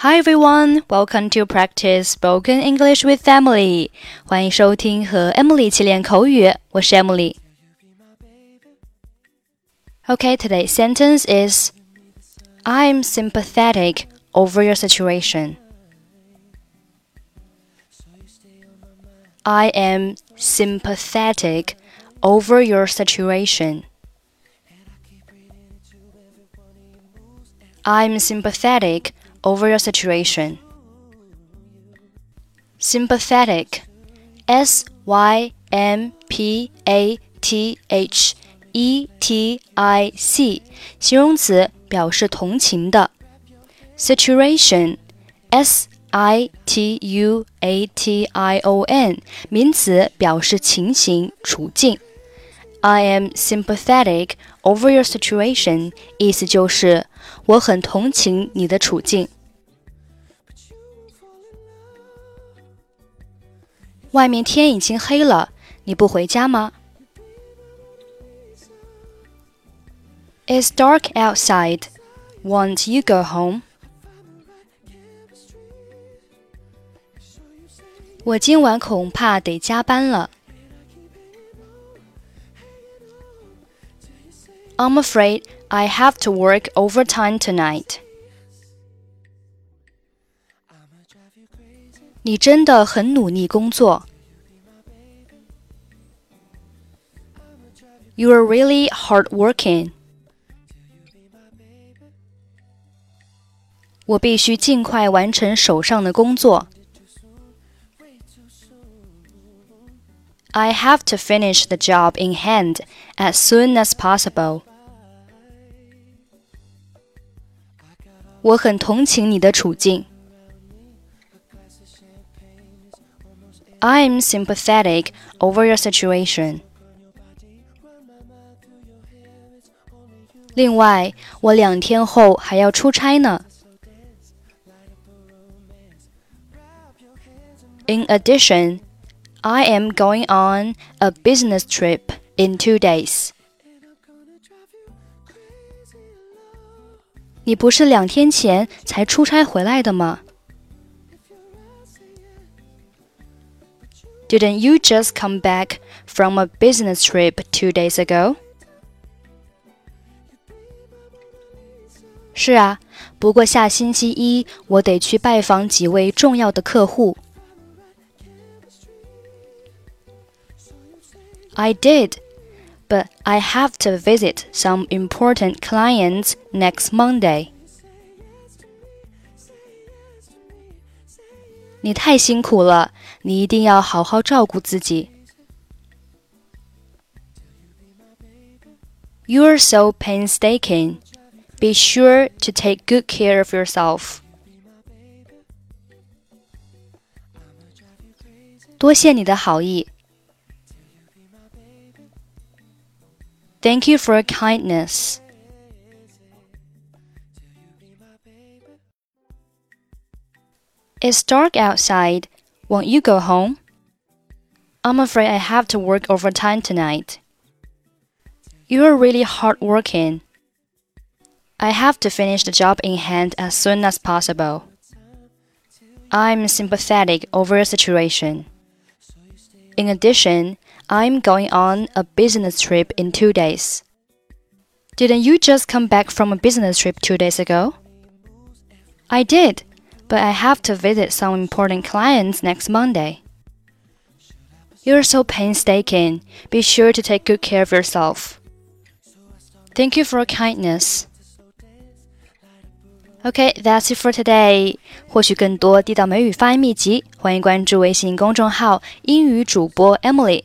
Hi everyone, welcome to practice spoken English with Emily. 欢迎收听和 Emily 一起练口语，我是 Emily。Okay, today's sentence is I'm sympathetic over your situation. I am sympathetic over your situation. I'm sympathetic over your situation. Sympathetic, S Y M P A T H E T I C，形容词，表示同情的。Situation, S I T U A T I O N，名词，表示情形、处境。 I am sympathetic over your situation，意思就是我很同情你的处境。外面天已经黑了，你不回家吗？It's dark outside. Won't you go home? 我今晚恐怕得加班了。 I'm afraid I have to work overtime tonight. 你真的很努力工作。You are really hardworking. 我必须尽快完成手上的工作。 I have to finish the job in hand as soon as possible. 我很同情你的处境。I'm sympathetic over your situation. 另外，我两天后还要出差呢。In addition, I am going on a business trip in two days. 你不是两天前才出差回来的吗？Didn't you just come back from a business trip two days ago? 是啊，不过下星期一我得去拜访几位重要的客户。 I did, but I have to visit some important clients next Monday. 你太辛苦了，你一定要好好照顾自己。You're so painstaking. Be sure to take good care of yourself. 多谢你的好意。 Thank you for your kindness. It's dark outside. Won't you go home? I'm afraid I have to work overtime tonight. You're really hardworking. I have to finish the job in hand as soon as possible. I'm sympathetic over your situation. In addition, I'm going on a business trip in two days. Didn't you just come back from a business trip two days ago? I did, but I have to visit some important clients next Monday. You're so painstaking. Be sure to take good care of yourself. Thank you for your kindness. Okay, that's it for today. 获取更多地道美语发音秘籍，欢迎关注微信公众号“英语主播 Emily”。